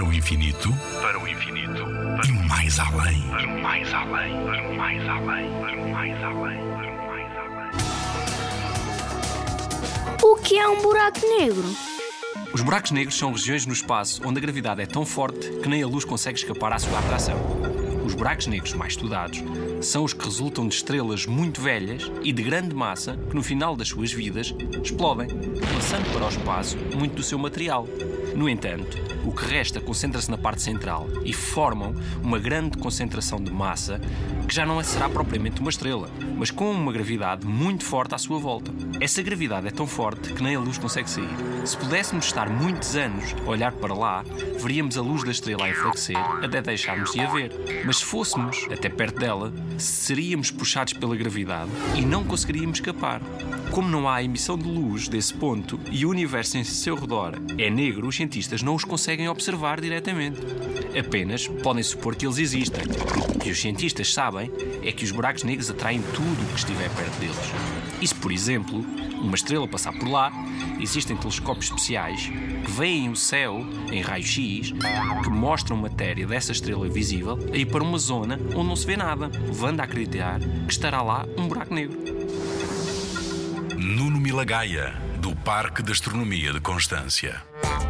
Para o infinito, para o infinito, e mais além. para o mais além, para o mais além, para o mais além, para o mais além. O que é um buraco negro? Os buracos negros são regiões no espaço onde a gravidade é tão forte que nem a luz consegue escapar à sua atração. Os buracos negros mais estudados são os que resultam de estrelas muito velhas e de grande massa que, no final das suas vidas, explodem, lançando para o espaço muito do seu material. No entanto, o que resta concentra-se na parte central e formam uma grande concentração de massa que já não será propriamente uma estrela, mas com uma gravidade muito forte à sua volta. Essa gravidade é tão forte que nem a luz consegue sair. Se pudéssemos estar muitos anos a olhar para lá, veríamos a luz da estrela a enfraquecer até deixarmos de a ver. Mas se fôssemos até perto dela, seríamos puxados pela gravidade e não conseguiríamos escapar. Como não há emissão de luz desse ponto e o universo em seu redor é negro, os cientistas não os conseguem observar diretamente. Apenas podem supor que eles existem. O que os cientistas sabem é que os buracos negros atraem tudo o que estiver perto deles. E se, por exemplo, uma estrela passar por lá, existem telescópios especiais que veem o céu em raio-x que mostram matéria dessa estrela visível a ir para uma zona onde não se vê nada, levando a acreditar que estará lá um buraco negro. Nuno Milagaya, do Parque de Astronomia de Constância.